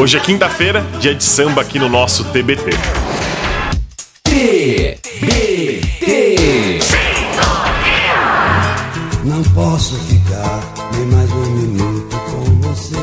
Hoje é quinta-feira, dia de samba aqui no nosso TBT. TBT. Não posso ficar nem mais um minuto com você.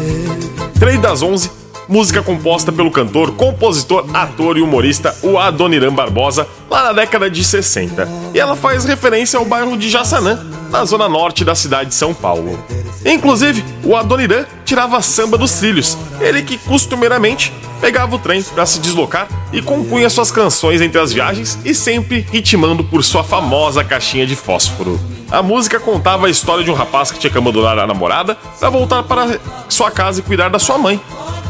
3 das 11, música composta pelo cantor, compositor, ator e humorista o Adoniran Barbosa, lá na década de 60. E ela faz referência ao bairro de Jaçanã, na zona norte da cidade de São Paulo. Inclusive, o Adoniran tirava samba dos trilhos, ele que costumeiramente pegava o trem para se deslocar e compunha suas canções entre as viagens e sempre ritmando por sua famosa caixinha de fósforo. A música contava a história de um rapaz que tinha que abandonar a namorada para voltar para sua casa e cuidar da sua mãe.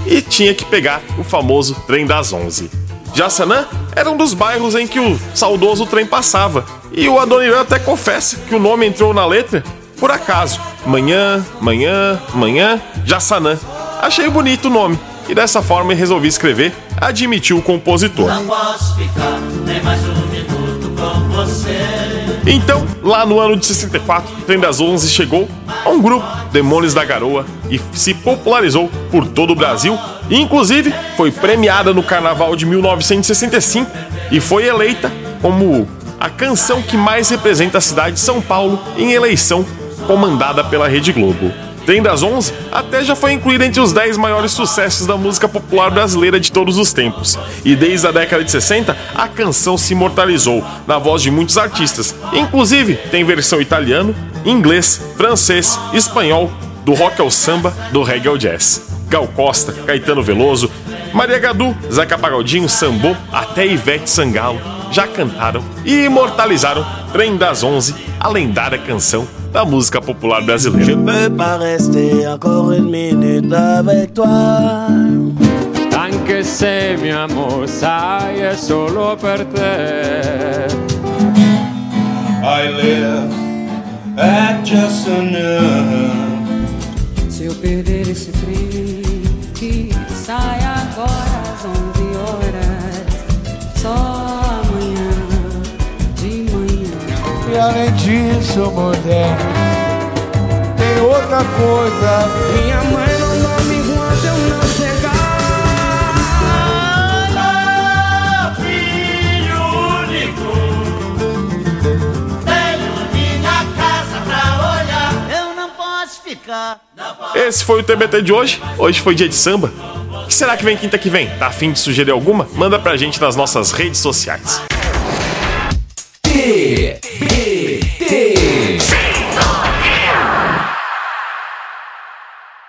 E tinha que pegar o famoso trem das 11. Jaçanã era um dos bairros em que o saudoso trem passava, e o Adoniran até confessa que o nome entrou na letra por acaso. Manhã, manhã, manhã, Jaçanã. Achei bonito o nome, e dessa forma resolvi escrever, admitiu o compositor. Não posso ficar nem mais um minuto com você. Então, lá no ano de 64, o Trem das 11 chegou a um grupo, Demônios da Garoa, e se popularizou por todo o Brasil, e inclusive foi premiada no Carnaval de 1965 e foi eleita como a canção que mais representa a cidade de São Paulo em eleição comandada pela Rede Globo. Trem das 11 até já foi incluída entre os 10 maiores sucessos da música popular brasileira de todos os tempos. E desde a década de 60, a canção se imortalizou na voz de muitos artistas. Inclusive, tem versão italiano, inglês, francês, espanhol, do rock ao samba, do reggae ao jazz. Gal Costa, Caetano Veloso, Maria Gadu, Zeca Pagodinho, Sambô, até Ivete Sangalo já cantaram e imortalizaram Trem das 11, a lendária canção da música popular brasileira. Je peux pas rester encore une minute avec toi. Anche se mio amor sai è solo per te. I live at just enough. Além disso, mulher, tem outra coisa. Minha mãe não dorme enquanto eu não chegar. Filho único, tenho minha casa pra olhar. Eu não posso ficar. Esse foi o TBT de hoje. Hoje foi dia de samba. O que será que vem quinta que vem? Tá afim de sugerir alguma? Manda pra gente nas nossas redes sociais.